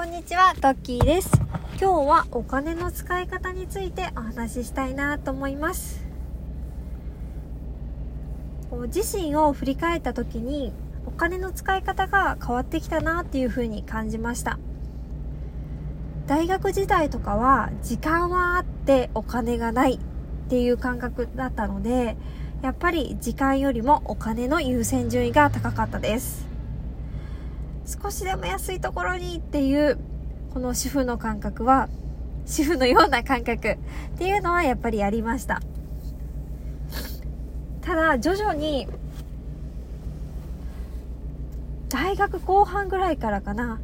こんにちは、トッキーです。今日はお金の使い方についてお話ししたいなと思います。自身を振り返った時にお金の使い方が変わってきたなっていうふうに感じました。大学時代とかは時間はあってお金がないっていう感覚だったので、やっぱり時間よりもお金の優先順位が高かったです。少しでも安いところにっていうこの主婦の感覚は主婦のような感覚っていうのはやっぱりありました。ただ徐々に大学後半ぐらいからかな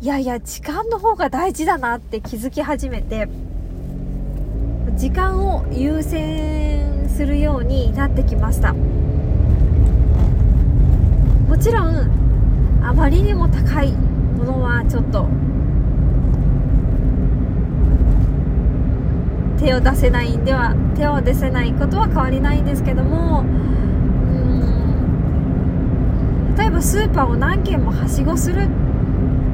いやいや時間の方が大事だなって気づき始めて時間を優先するようになってきました。もちろんあまりにも高いものはちょっと手を出せないんでは手を出せないことは変わりないんですけども例えばスーパーを何軒もはしごする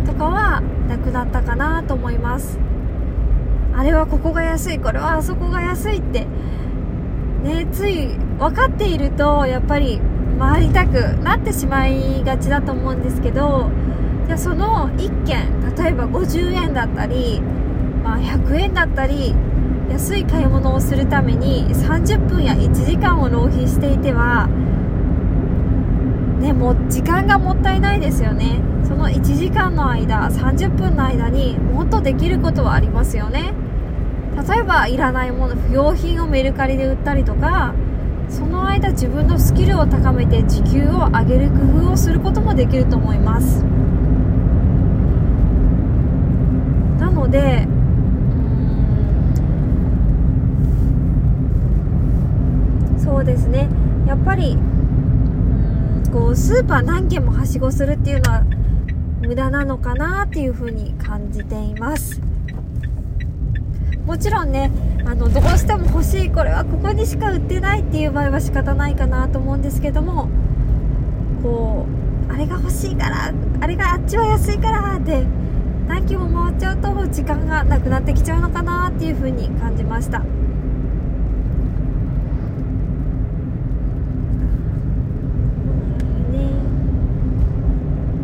とかはなくなったかなと思います。あれはここが安いこれはあそこが安いってねつい分かっているとやっぱり回りたくなってしまいがちだと思うんですけどじゃその1件例えば50円だったり、まあ、100円だったり安い買い物をするために30分や1時間を浪費していてはねもう時間がもったいないですよね。その1時間の間30分の間にもっとできることはありますよね。例えばいらないもの不要品をメルカリで売ったりとかその間自分のスキルを高めて時給を上げる工夫をすることもできると思います。なのでそうですね。やっぱりこうスーパー何軒もはしごするっていうのは無駄なのかなっていうふうに感じています。もちろんねあのどうしても欲しいこれはここにしか売ってないっていう場合は仕方ないかなと思うんですけどもこうあれが欲しいからあれがあっちは安いからって何機も回っちゃうと時間がなくなってきちゃうのかなっていう風に感じました。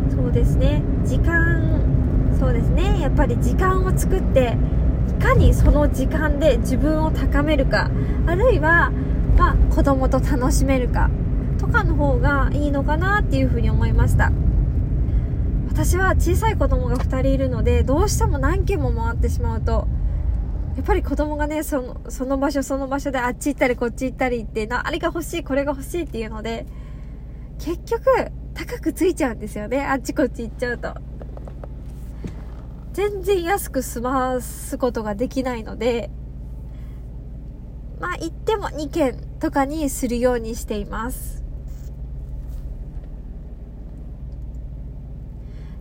そうですね。時間そうですね。やっぱり時間を作っていかにその時間で自分を高めるかあるいは、まあ、子供と楽しめるかとかの方がいいのかなっていうふうに思いました。私は小さい子供が2人いるのでどうしても何軒も回ってしまうとやっぱり子供がねそのその場所その場所であっち行ったりこっち行ったりってなあれが欲しいこれが欲しいっていうので結局高くついちゃうんですよね。あっちこっち行っちゃうと。全然安く済ますことができないので、まあ行っても2件とかにするようにしています。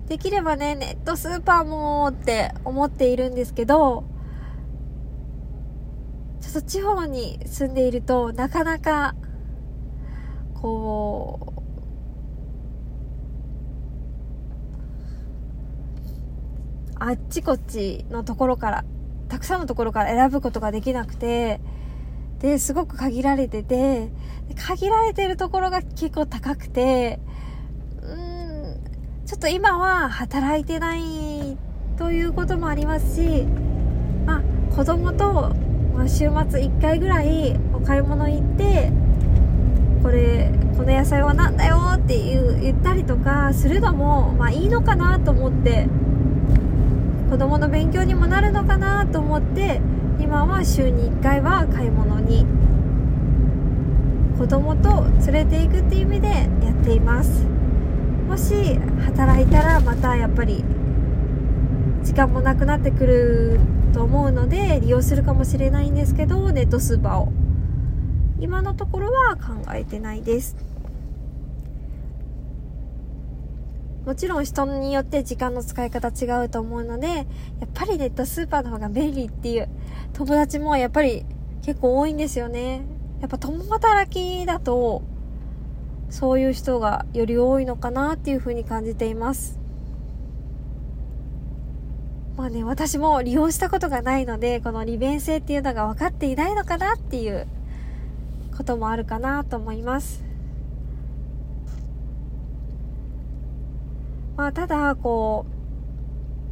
できればね、ネットスーパーもって思っているんですけど、ちょっと地方に住んでいるとなかなか、こう、あっちこっちのところからたくさんのところから選ぶことができなくてですごく限られてて限られてるところが結構高くてうんちょっと今は働いてないということもありますし、まあ、子供と、週末1回ぐらいお買い物行ってこれこの野菜は何だよっていう言ったりとかするのも、まあ、いいのかなと思って子供の勉強にもなるのかなと思って今は週に1回は買い物に子供と連れていくっていう意味でやっています。もし働いたらまたやっぱり時間もなくなってくると思うので利用するかもしれないんですけどネットスーパーを。今のところは考えてないです。もちろん人によって時間の使い方違うと思うので、やっぱりネットスーパーの方が便利っていう友達もやっぱり結構多いんですよね。やっぱ共働きだと、そういう人がより多いのかなっていうふうに感じています。まあね、私も利用したことがないので、この利便性っていうのが分かっていないのかなっていうこともあるかなと思います。まあ、ただ、こ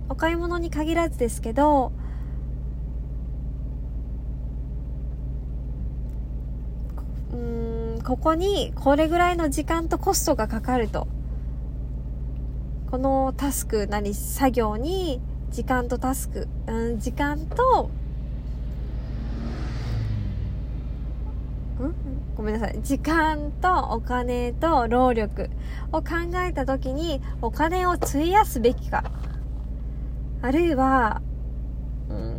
う、お買い物に限らずですけど、うん、ここにこれぐらいの時間とコストがかかると。このタスクなり作業に時間とタスク、うん、時間と、ごめんなさい。時間とお金と労力を考えた時にお金を費やすべきか。あるいは、うん、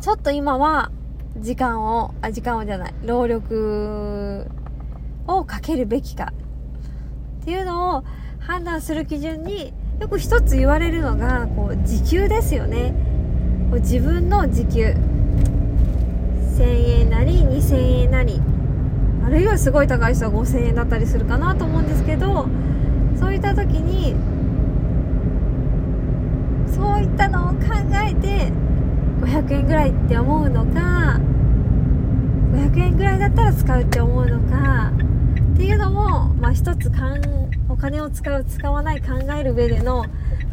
ちょっと今は時間を、あ、時間をじゃない、労力をかけるべきか。っていうのを判断する基準によく一つ言われるのがこう時給ですよねこう自分の時給1000円なり2000円なり。あるいはすごい高い人は5000円だったりするかなと思うんですけどそういった時にそういったのを考えて500円ぐらいって思うのか500円ぐらいだったら使うって思うのかっていうのも、まあ、一つお金を使う使わない考える上での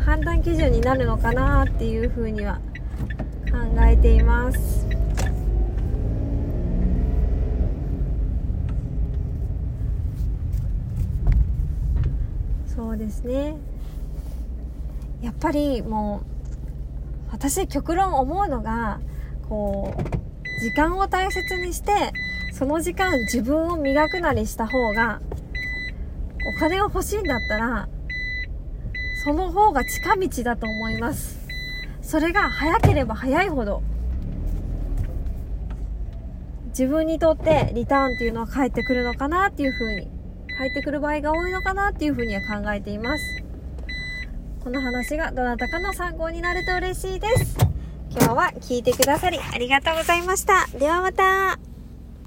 判断基準になるのかなっていうふうには考えています。そうですねやっぱりもう私極論思うのがこう時間を大切にしてその時間自分を磨くなりした方が、お金が欲しいんだったら、その方が近道だと思います。それが早ければ早いほど、自分にとってリターンっていうのは返ってくるのかなっていうふうに、入ってくる場合が多いのかなっていうふうには考えています。この話がどなたかの参考になると嬉しいです。今日は聞いてくださりありがとうございました。ではまた。